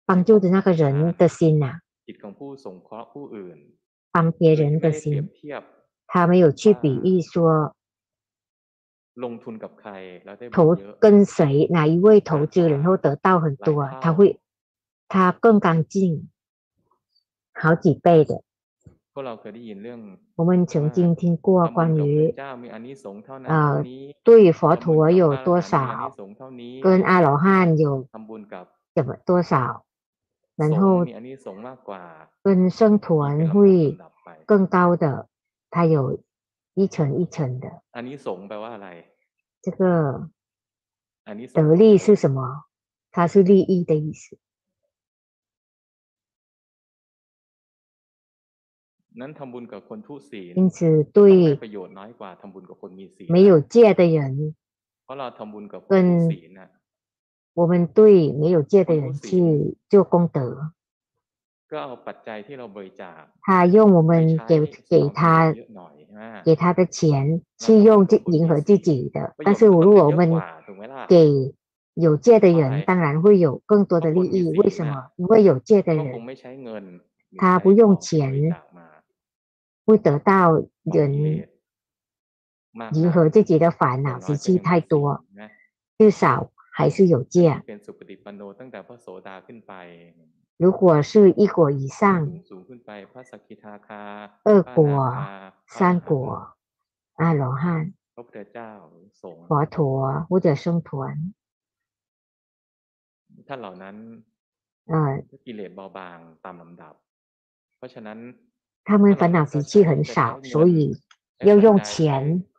帮助的那个人的心呐、啊，帮别人的心，他没有去比喻说。 ลงทุนกับใครแล้วได้บุญ 投 เยอะ 跟谁哪一位投资，然后得到很多，他会他更干净，好几倍的。 พวกเราเคยได้ยินเรื่อง 我们曾经听过 ทำบุญ 关 กับพระ 于 เจ้ามีอานิสงส์เท่านั้น เอ่อ เท่านี้ 对佛 ทำบุญ 陀 กับ 有 พระอร 多 หันต์มีอานิ 少， สงส์เท่านี้ 跟阿罗汉有 ทำบุญกับ 怎么多少， ส 然 งฆ์ 后 มีอานิสงส์มากกว่า 跟僧 มี 团 เป็นลำดับ 会 ลำดับไป 更高的，它有 一层一层的。 อานิสงส์แปลว่าอะไร 这个 อานิสง 得 ส์ 利是什么？它是利益的意思。 นั้นทำบุญกับคนทุศีล 因此， ต้องได้ 对 ประโยชน์น้อยกว่าทำบุญกับคนมีศีล 没有戒的人， เพราะเราทำบุญกับคน 跟 ทุศีลน่ะ 我们对没有戒的人去做功德， ก็ ก็เอาปัจจัยที่เราบริจาค 他用我 ไป 们 ใช้ 给 ส 给 นอง 他 给他的钱去用去迎合自己的。但是如果我们给有借的人，当然会有更多的利益。为什么？因为有借的人，他不用钱，会得到人迎合自己的烦恼习气太多，至少还是有借。戒。 เป็นสุปฏิปันโนตั้งแต่พระโสดาขึ้นไป 如果是一果以 สู 上 ง，สูงขึ้นไปพระสกกิทาคา 二 พระอนา 果 คาพระอร 三 หันต์ 果阿罗汉、 พระพุทธเจ้าหรือสงฆ์ 佛陀或者僧团， ท่านเหล่านั้น 呃， กิเลสเบาบางตามลำดับ เพราะฉะนั้น 他们烦恼习气很少，所以 ใช้ 要 ปัจ 用 จัยใช้ 钱。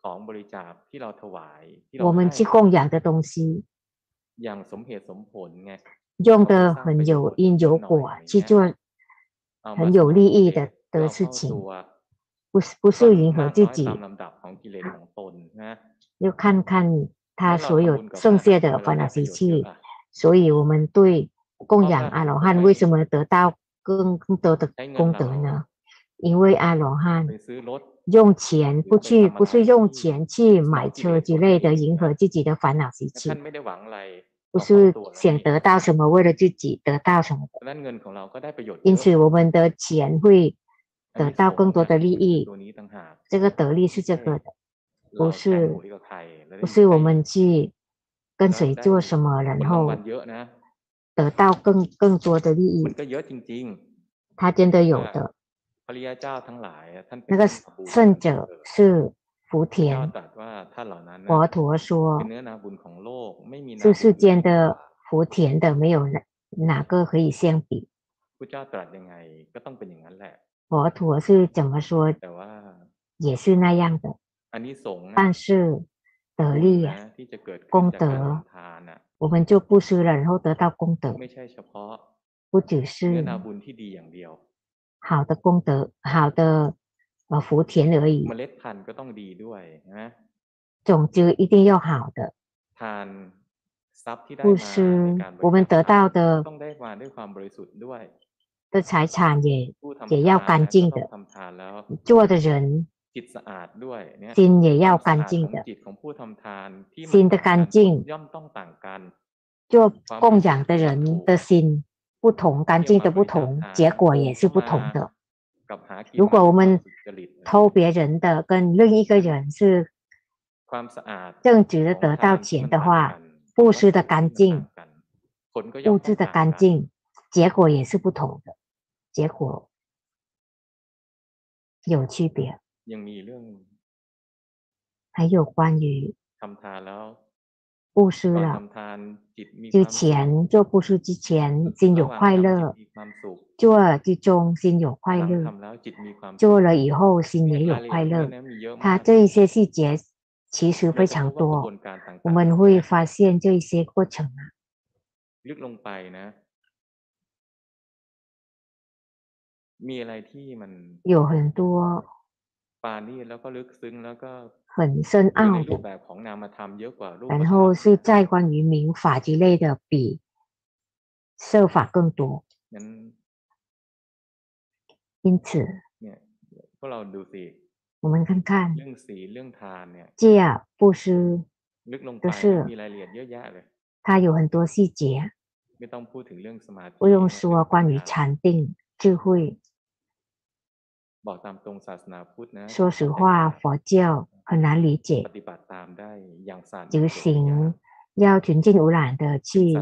ของบริจาคที่เราถวายที่เรา 我们 ให้ 去供养的东西， อย่างสมเหตุสมผลไง 用的很有因有果，去做很有利益的的事情，不是不是迎合自己，要看看他所有剩下的烦恼习气。所以我们对供养阿罗汉为什么得到更更多的功德呢？因为阿罗汉用钱不去，不是用钱去买车之类的，迎合自己的烦恼习气。不是想得到什么为了自己得到什么因此我们的钱会得到更多的利益这个得利是这个的不是不是我们去跟谁做什么然后得到更更多的利益他真的有的？那个胜者是福田。佛陀说，是世间的福田的没有哪哪个可以相比。佛陀是怎么说？也是那样的。但是得力呀、啊，功德，我们就布施了，然后得到功德。不只是好的功德，好的。呃福田而已 เม，ล็ดพันธุ์ก็ต้องดีด้วยนะ 种子一定要好的。 ทานทรัพย์ที่ได้ 布 มา 施 ในการบริ 我们 จา 得 คทา 到 น 的 ต้องได้มาด้วยความบริสุทธิ์ด้วย 的财产也 ผู้ทำ 也 ทาน 要 นะ 干净 ก็ 的 ต้องทำทานแล้ว 做的人 จิตสะอาดด้วยเนี่ย 心也 ค 要 วามสะ 干 อาด 净 ของ 的， จิตของผู้ทำทานที่มัน 心的 ต่าง 干 กัน 净 ย่อมต้องต่างกัน 做供养的人的心不同，干净的不同，结果也是不同的。 กับหากิน 如果我们 ด้วยความสุจริต 偷别人的跟另一个人是 ความสะอาด 正直的得到钱的话，布施的干净， ผลก็ย่อ 物 ม 质的 ต้องต่าง 干 กัน 净，结果也是不同的，结果有区别。 ยังมีเรื่อง 还有关于 ทำทานแล้ว 布施了，之前做布施之前心有快乐，做之中心有快乐，做了以后心也有快乐。它这一些细节其实非常多，我们会发现这一些过程啊。有很多 ปานีตแล้วก็ลึกซึ้งแล้วก็ 很深 อยู่ใน 奥 รูป 的， แบบของนามธรรมเยอะกว่ารูป 然 ธรรม 后是在关于民法之类的比设法更多。 งั้น 因此， เนี่ยพวกเราดูสิ 我们看看 เรื่องศีลเรื่องทานเนี่ย 戒布施， ลึกลงไป 就是 เนี่ยมีรายละเอียดเยอะแยะเลย 它有很多细节， ไม่ต้องพูดถึงเรื่องสมาธิ 不用说关于禅定、智慧。 บอกตามตรงศาสนาพุทธนะ说实话，佛教很难理解。ปฏิบัติตามได้อย่างสันติสิง要纯净无染的去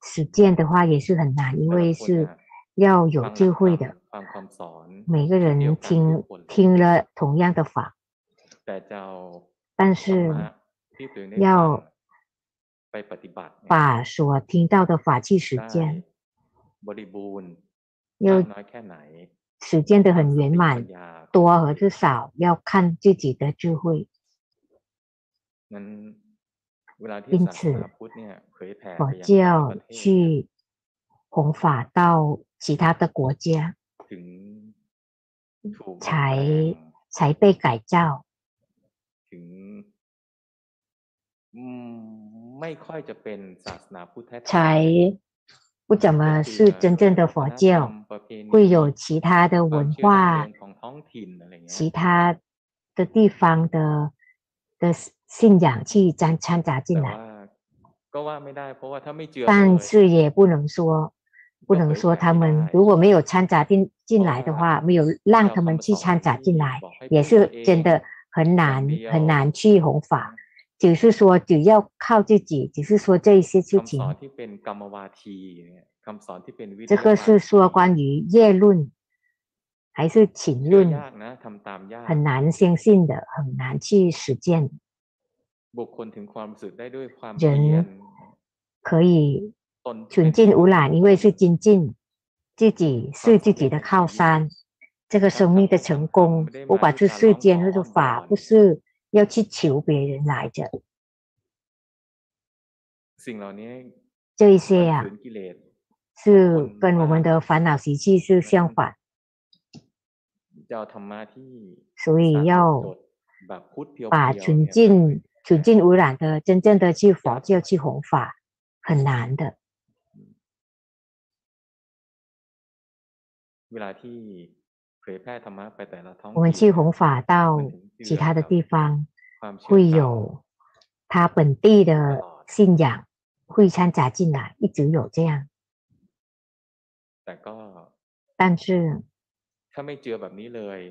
实践的话，也是很难，因为是要有智慧的。每个人听听了同样的法，但是要把所听到的法去实践，要实践的很圆满，多和是少要看自己的智慧。因此，我就去弘法到其他的国家，才才被改造。才不怎么是真正的佛教，会有其他的文化、其他的地方的的信仰去掺掺杂进来，但是也不能说，不能说他们如果没有掺杂进进来的话，没有让他们去掺杂进来，也是真的很难很难去弘法。只是说，只要靠自己，只是说这一些事情。这个是说关于业论还是情论，很难相信的，很难去实践。人可以纯净无染，因为是精进自己，是自己的靠山。这个生命的成功，不管是世间或者法，不是。要去求别人来着，这一些呀、啊，是跟我们的烦恼习气是相反，所以要把纯净、纯净无染的真正的去佛教去弘法，很难的。我们去弘法到其他的地方，会有他本地的信仰会掺杂进来，一直有这样。但是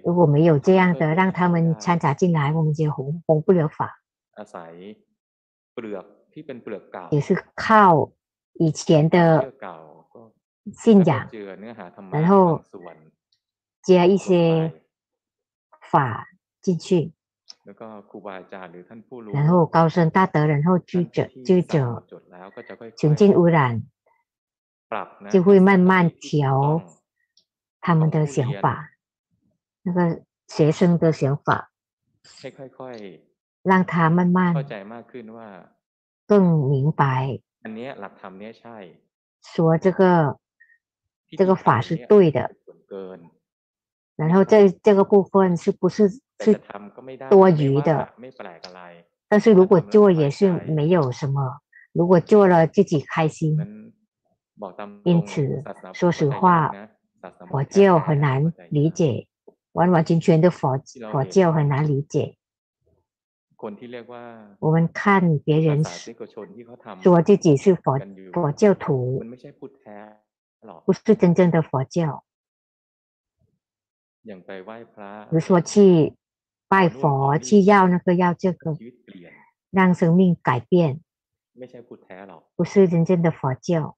如果没有这样的让他们掺杂进来，我们就弘弘不了法。也是靠以前的信仰，然后。加一些法进去，然后高僧大德，然后智者智者纯净污染，就会慢慢调他们的想法，那个学生的想法，让他慢慢更明白，说这个这个法是对的。然后这这个部分是不是是多余的？但是如果做也是没有什么，如果做了自己开心。因此，说实话，佛教很难理解，完完全全的佛佛教很难理解。我们看别人说自己是佛佛教徒，不是真正的佛教。 比如说去拜佛，去要那个要这个，让生命改变，不是真正的佛教。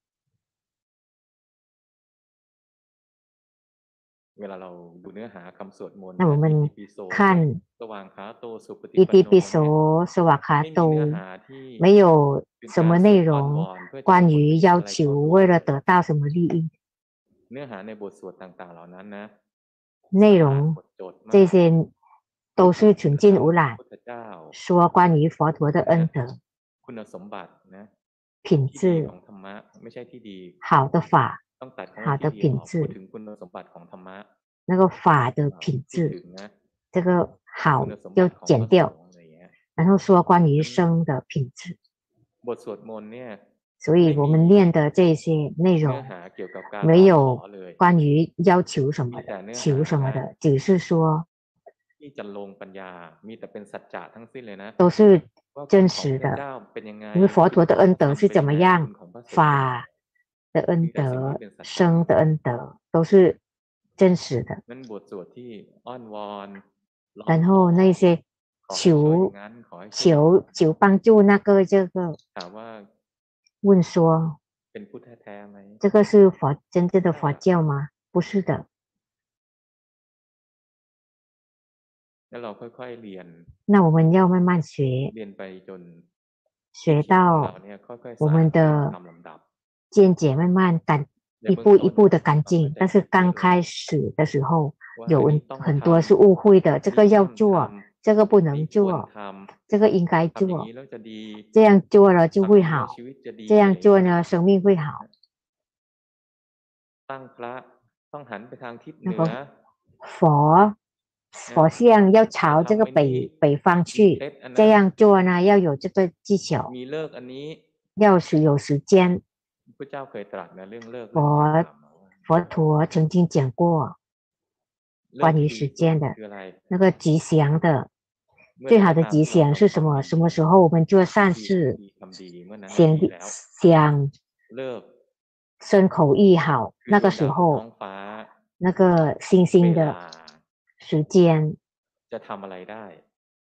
那我们看伊底ปิโสสวากขาโต，没有什么内容关于要求为了得到什么利益。 内容这些都是纯净无染，说关于佛陀的恩德、品质、好的法、好的品质，那个法的品质，这个好要减掉，然后说关于生的品质。所以我们念的这些内容，没有关于要求什么的、求什么的，只是说都是真实的。因为佛陀的恩德是怎么样，法的恩德、生的恩德都是真实的。然后那些求求求帮助那个这个。问说：“这个是佛真正的佛教吗？不是的。那我们要慢慢学，学到我们的见解慢慢干，一步一步的干净。但是刚开始的时候，有很多是误会的，这个要做。”这个不能做，这个应该做，这样做了就会好，这样做呢，生命会好。那个佛佛像要朝这个北北方去，这样做呢，要有这个技巧，要是有时间，佛佛陀曾经讲过关于时间的那个吉祥的最好的吉祥是什么？什么时候我们做善事，想想身口意好，那个时候那个星星的时间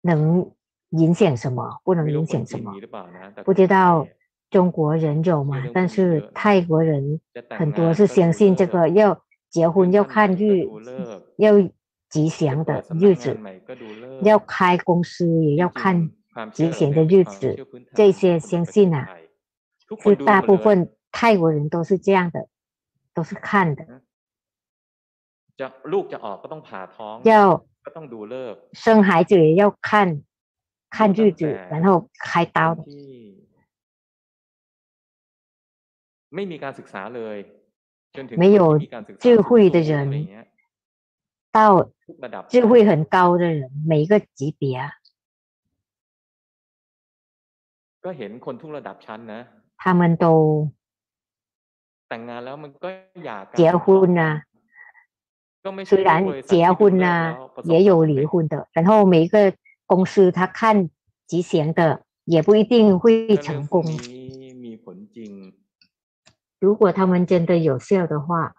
能影响什么？不能影响什么？不知道。中国人有吗？但是泰国人很多是相信这个，要结婚要看日，要吉祥的日子，要开公司也要看吉祥的日子，这些相信啊，是大部分泰国人都是这样的，都是看的。要生孩子也要看看日子，然后开刀的。没有智慧的人，到智慧很高的人，每一个级别啊，他们都结婚啊，虽然结婚啊，也有离婚的。然后每一个公司，他看吉祥的，也不一定会成功。如果他们真的有效的话，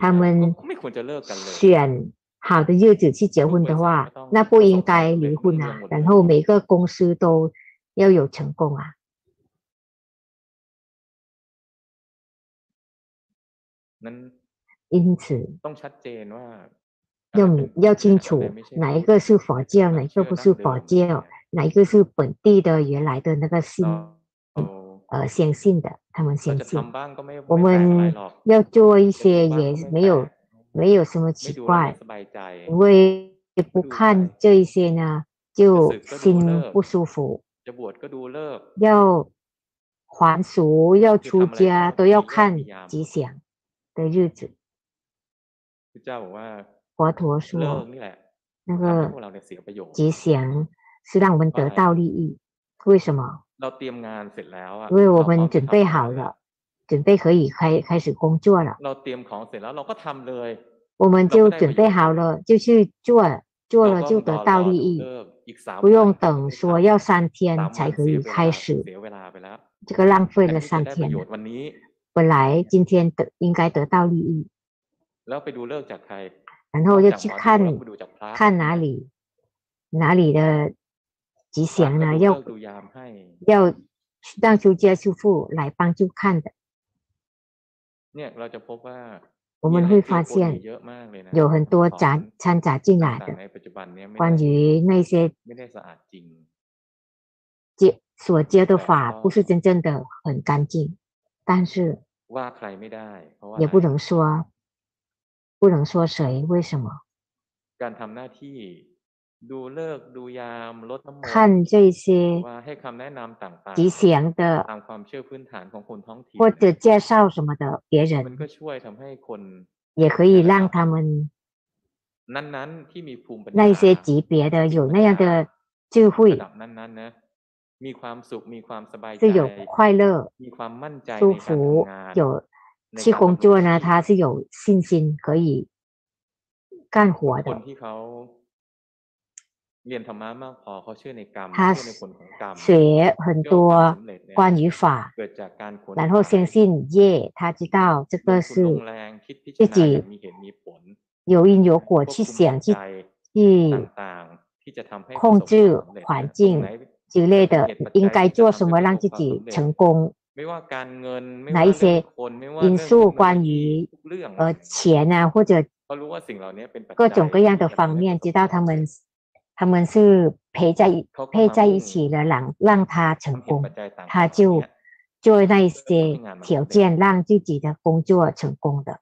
他们选好的日子去结婚的话，那不应该离婚啊。然后每个公司都要有成功啊。因此，要要清楚哪一个是佛教，哪一个不是佛教，哪一个是本地的原来的那个信。呃，相信的，他们相信。我们要做一些，也没有没有什么奇怪，因为不看这一些呢，就心不舒服。要还俗，要出家，都要看吉祥的日子。佛陀说，那个吉祥是让我们得到利益，为什么？ 因为我们准备好了，准备可以开开始工作了。我们就准备好了，就去做，做了就得到利益，不用等说要三天才可以开始。这个浪费了三天了。本来今天得应该得到利益，然后就去看看哪里哪里的。 吉祥呢，要要让出家师父来帮助看的。我们会发现有很多杂掺杂进来的，关于那些接所接的法不是真正的很干净，但是也不能说不能说谁，为什么？ 看这些吉祥的，或者介绍什么的别人，也可以让他们那些级别的有那样的智慧，是有快乐、舒服，有去工作呢，他是有信心可以干活的。 他学很多关于法，然后相信业，他知道这个是自己有因有果去想去去控制环境之类的，应该做什么让自己成功？哪一些因素关于呃钱啊，或者各种各样的方面，知道他们。 他们是陪在陪在一起的，让让他成功，他就做那些条件，让自己的工作成功的。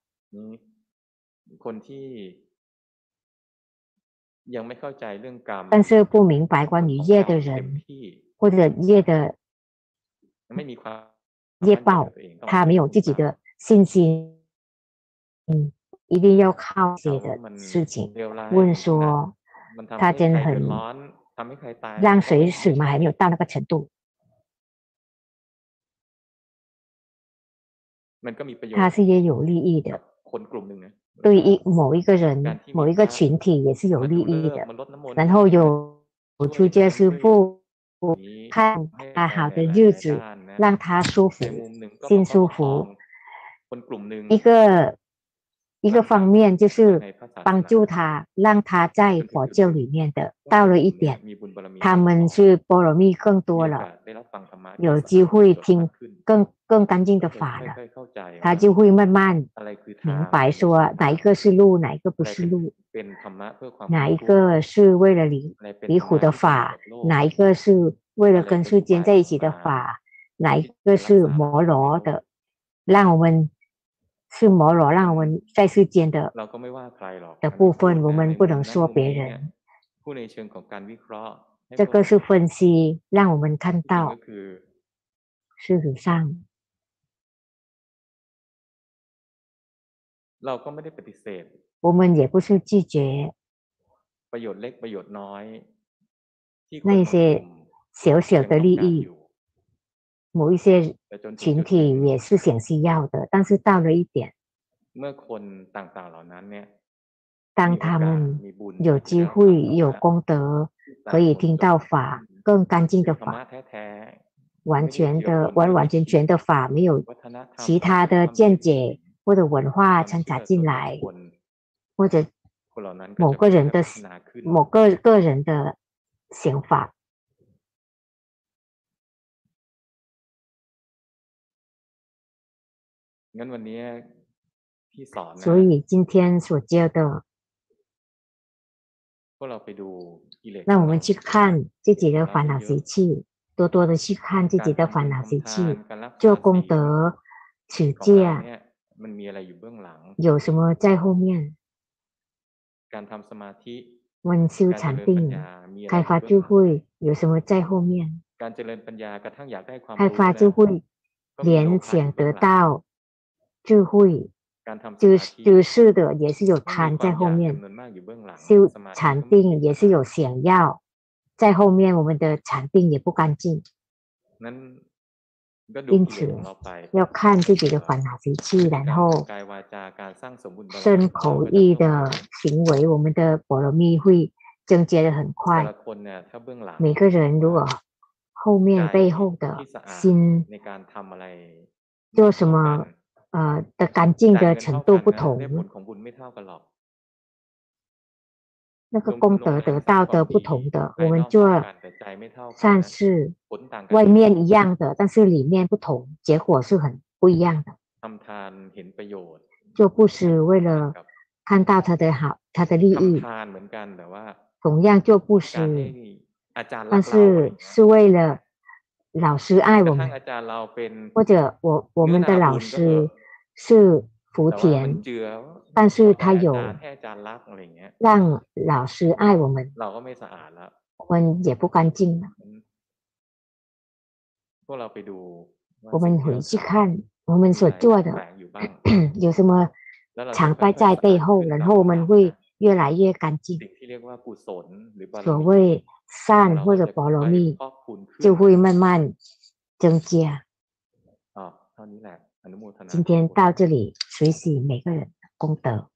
但是不明白关于业的人，或者业的业报，他没有自己的信心，嗯，一定要靠些的事情问说。它真的很让水死嘛，还没有到那个程度。它是也有利益的，对一某一个人、某一个群体也是有利益的。然后有出家师傅看他好的日子，让他舒服、心舒服。一个一个方面就是帮助他，让他在佛教里面的到了一点，他们是菠萝蜜更多了，有机会听更更干净的法了，他就会慢慢明白说哪一个是路，哪一个不是路，哪一个是为了离离苦的法，哪一个是为了跟世间在一起的法，哪一个是摩罗的，让我们。是摩罗让我们在世间的的部分，我们不能说别人。这个是分析，让我们看到事实上，我们也不是拒绝那些小小的利益。某一些群体也是想需要的，但是到了一点，当他们有机会、有功德，可以听到法，更干净的法，完全的、完完全全的法，没有其他的见解或者文化掺杂进来，或者某个人的，某个个人的想法。 งั้นวันนี้ที่สอนนะ 所以今天所教的， พวกเราไปดูกิเลส 让我们去看自己的烦恼习气，多多的去看自己的烦恼习气， การรักษา 做功 ศีล 德、持 ของเรา 戒， เนี่ยมันมีอะไรอยู่เบื้องหลัง 有什么在后面？ การทำสมาธิ 温修 การเจริญปัญ 禅定、 ญามีอะไร 开发 อยู่ 智 เบื้องหลัง 慧，有什么在后面？ การเจริญปัญญากระทั่งอยากได้ความ 开 รู้ 发 นะ 智慧， ก็มีโล 连 ภะอยู่ 想 เบื้ 得 องหลัง 到 智慧，就是就是的，也是有贪在后面。修禅定也是有想要，在后面我们的禅定也不干净。因此，要看自己的烦恼习气，然后身口意的行为，我们的波罗蜜会增接的很快。每个人如果后面背后的心做什么？啊的干净的程度不同那个功德得到的不同的我们做善事外面一样的但是里面不同结果是很不一样的。做布施为了看到他的好他的利益同样做布施但是是为了老师爱我们或者我我们的老师 สื่อ福田，但是他有让老师爱我们，我们也不干净了。我们回去看我们所做的有什么藏败在背后，然后我们会越来越干净。所谓善或者波罗蜜，就会慢慢增加。今天到这里学习每个人的功德。